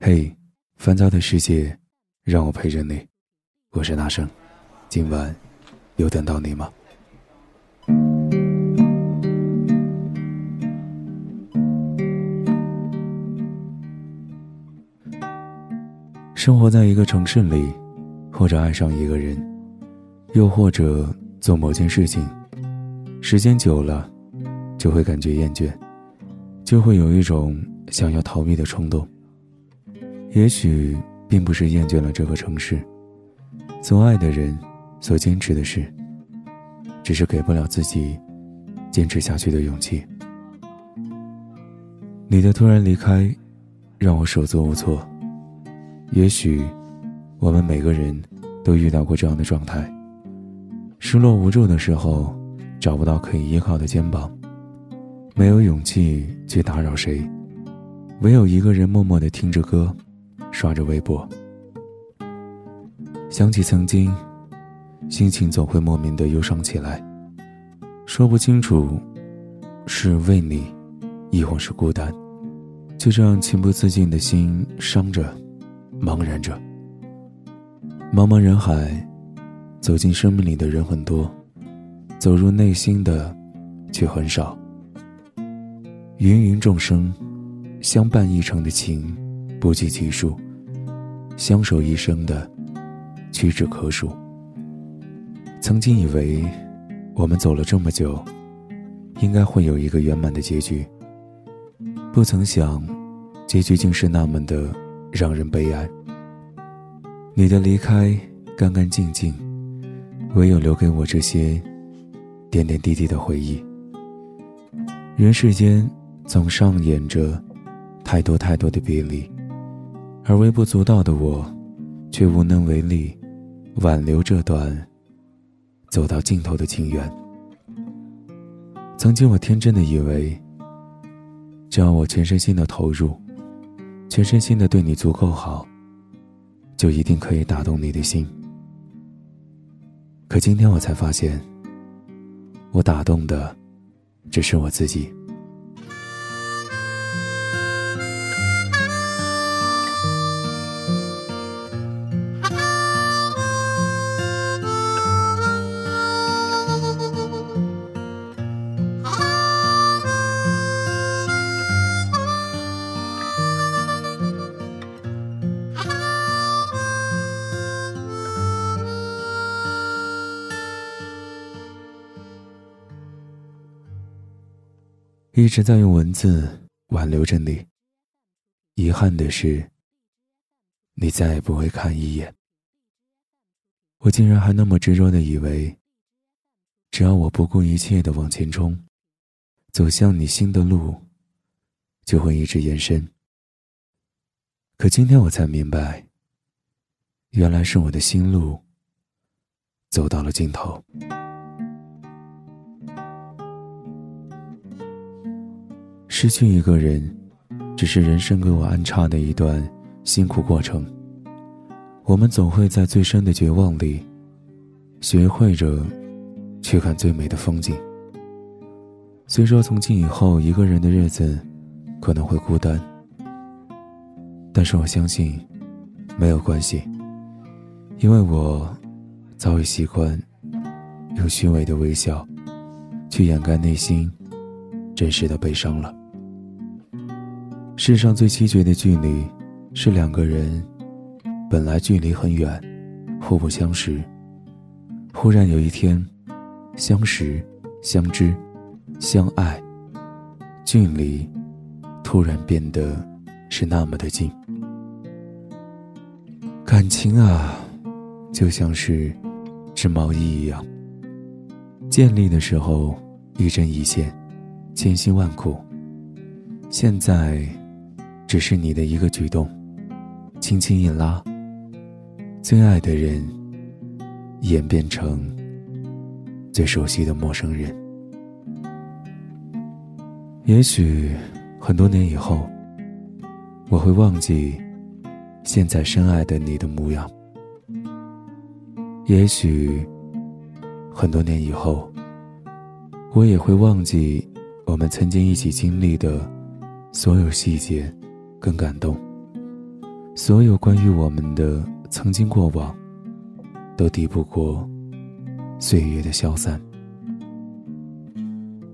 嘿，烦躁的世界，让我陪着你。我是大圣，今晚有等到你吗？生活在一个城市里，或者爱上一个人，又或者做某件事情，时间久了，就会感觉厌倦，就会有一种想要逃避的冲动。也许并不是厌倦了这个城市，所爱的人，所坚持的事，只是给不了自己坚持下去的勇气。你的突然离开，让我手足无措。也许，我们每个人都遇到过这样的状态：失落无助的时候，找不到可以依靠的肩膀，没有勇气去打扰谁，唯有一个人默默的听着歌。刷着微博，想起曾经，心情总会莫名的忧伤起来。说不清楚，是为你，亦或是孤单，就这样情不自禁的心伤着，茫然着。茫茫人海，走进生命里的人很多，走入内心的，却很少。芸芸众生，相伴一程的情。不计其数，相守一生的屈指可数。曾经以为，我们走了这么久，应该会有一个圆满的结局。不曾想，结局竟是那么的让人悲哀。你的离开，干干净净，唯有留给我这些点点滴滴的回忆。人世间总上演着太多太多的别离。而微不足道的我，却无能为力挽留这段走到尽头的情缘。曾经我天真的以为，只要我全身心的投入，全身心的对你足够好，就一定可以打动你的心。可今天我才发现，我打动的只是我自己。一直在用文字挽留着你。遗憾的是，你再也不会看一眼。我竟然还那么执着的以为，只要我不顾一切的往前冲，走向你心的路，就会一直延伸。可今天我才明白，原来是我的心路走到了尽头。失去一个人，只是人生给我安插的一段辛苦过程。我们总会在最深的绝望里，学会着去看最美的风景。虽说从今以后一个人的日子可能会孤单，但是我相信没有关系，因为我早已习惯用虚伪的微笑去掩盖内心真实的悲伤了。世上最凄绝的距离，是两个人本来距离很远，互不相识，忽然有一天，相识、相知、相爱，距离突然变得是那么的近。感情啊，就像是织毛衣一样，建立的时候一针一线，千辛万苦，现在。只是你的一个举动，轻轻一拉，最爱的人演变成最熟悉的陌生人。也许很多年以后，我会忘记现在深爱的你的模样。也许很多年以后，我也会忘记我们曾经一起经历的所有细节。更感动，所有关于我们的曾经过往，都抵不过岁月的消散。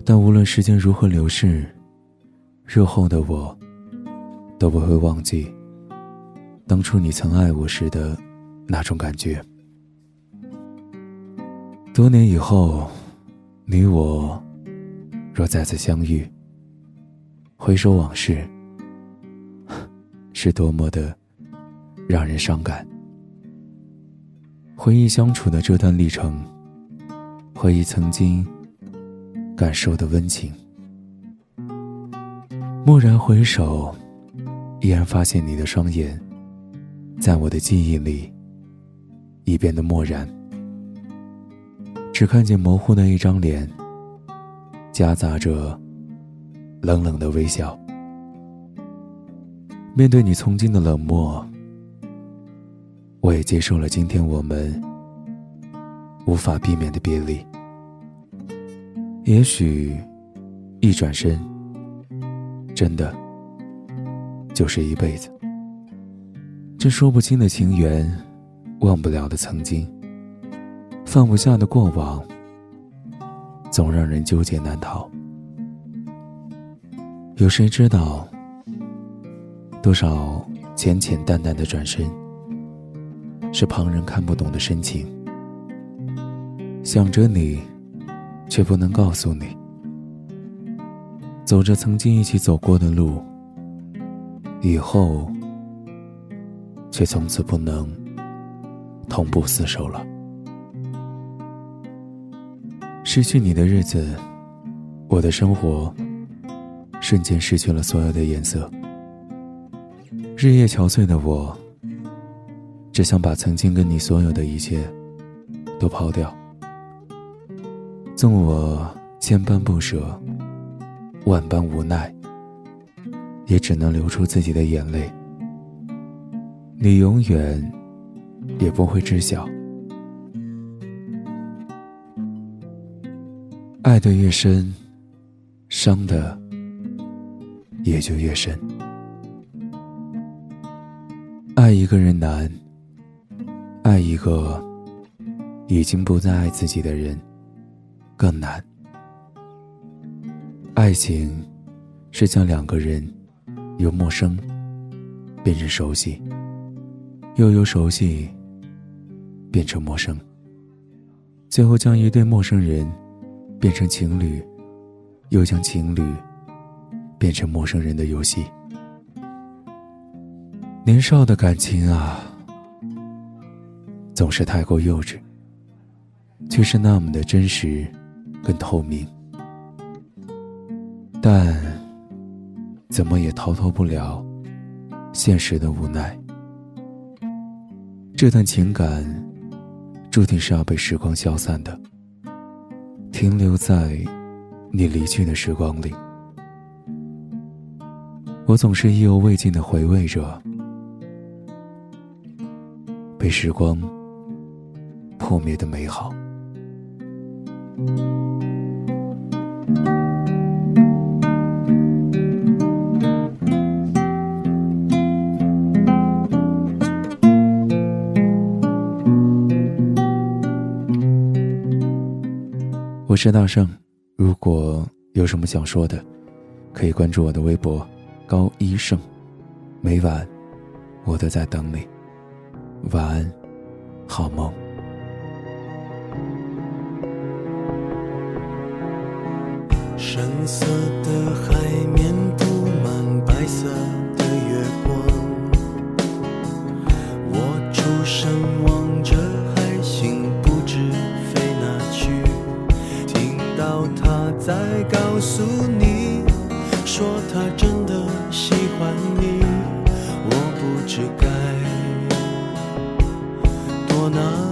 但无论时间如何流逝，日后的我都不会忘记当初你曾爱我时的那种感觉。多年以后，你我若再次相遇，回首往事，是多么的让人伤感。回忆相处的这段历程，回忆曾经。感受的温情。蓦然回首，依然发现你的双眼，在我的记忆里已变得漠然，只看见模糊的一张脸，夹杂着冷冷的微笑。面对你曾经的冷漠，我也接受了今天我们无法避免的别离。也许，一转身，真的就是一辈子。这说不清的情缘，忘不了的曾经，放不下的过往，总让人纠结难逃。有谁知道，多少浅浅淡淡的转身，是旁人看不懂的深情？想着你。却不能告诉你，走着曾经一起走过的路，以后却从此不能同步厮守了。失去你的日子，我的生活瞬间失去了所有的颜色。日夜憔悴的我，只想把曾经跟你所有的一切都抛掉。纵我千般不舍，万般无奈，也只能流出自己的眼泪。你永远也不会知晓，爱的越深，伤的也就越深。爱一个人难，爱一个已经不再爱自己的人。更难。爱情是将两个人由陌生变成熟悉，又由熟悉变成陌生，最后将一对陌生人变成情侣，又将情侣变成陌生人的游戏。年少的感情啊，总是太过幼稚，却是那么的真实。更透明，但怎么也逃脱不了现实的无奈。这段情感注定是要被时光消散的，停留在你离去的时光里。我总是意犹未尽的回味着时光破灭的美好。我是大圣，如果有什么想说的，可以关注我的微博高一胜，每晚我都在等你，晚安，好梦。深色的海面布满白色的月光，我出神望着海星不知飞哪去，听到他在告诉你，说他真的喜欢你，我不知该我呢？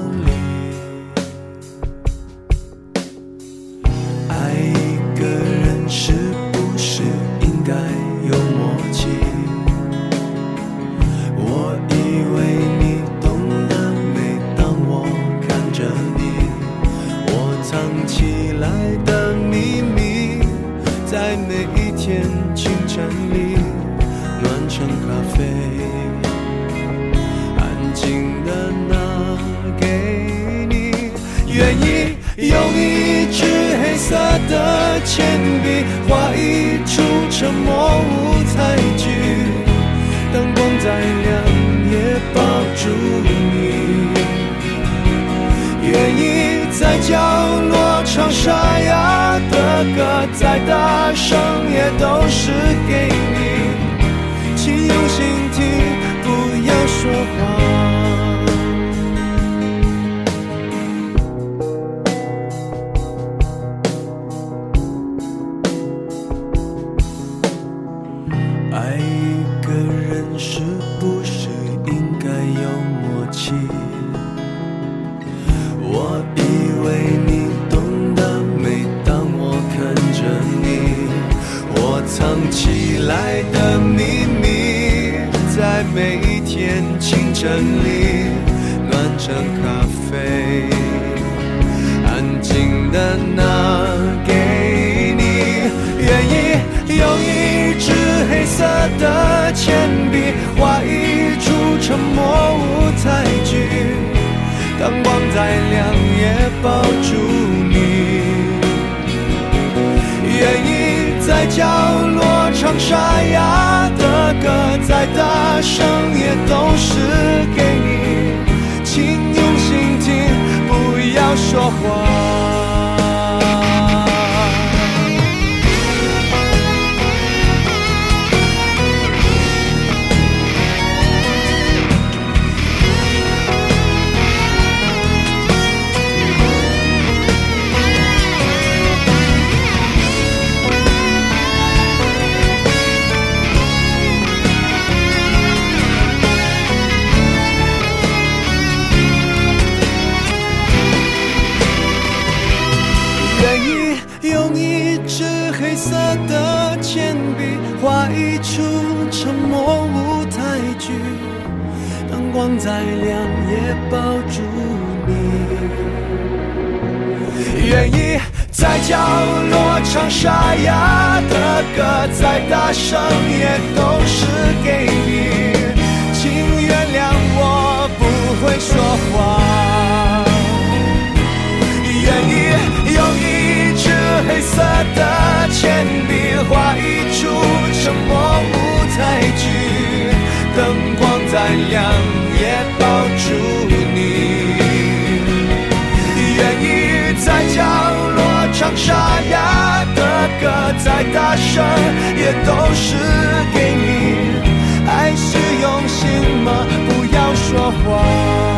的铅笔，画一出沉默舞台剧。灯光再亮，也抱住你。愿意在角落唱沙哑的歌，再大声也都是给你。请用心听，不要说话。整理暖成咖啡，安静的拿给你，愿意用一支黑色的铅笔画一出沉默舞台剧。灯光再亮也抱住你，愿意在角落唱沙哑歌，再大声也都是给你，请用心听，不要说谎。沉默舞台剧，灯光再亮也抱住你。愿意在角落唱沙哑的歌，再大声也都是给你。请原谅我不会说话。愿意用一支黑色的铅笔亮也抱住你。愿意在角落唱沙哑的歌，再大声也都是给你。爱是用心吗？不要说话。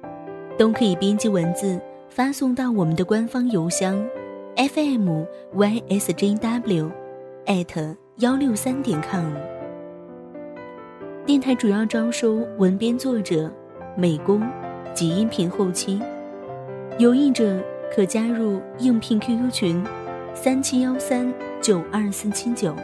都可以编辑文字发送到我们的官方邮箱，fm ysjw，艾特幺六三点 com。电台主要招收文编作者、美工及音频后期，有意者可加入应聘 QQ 群：三七幺三九二四七九。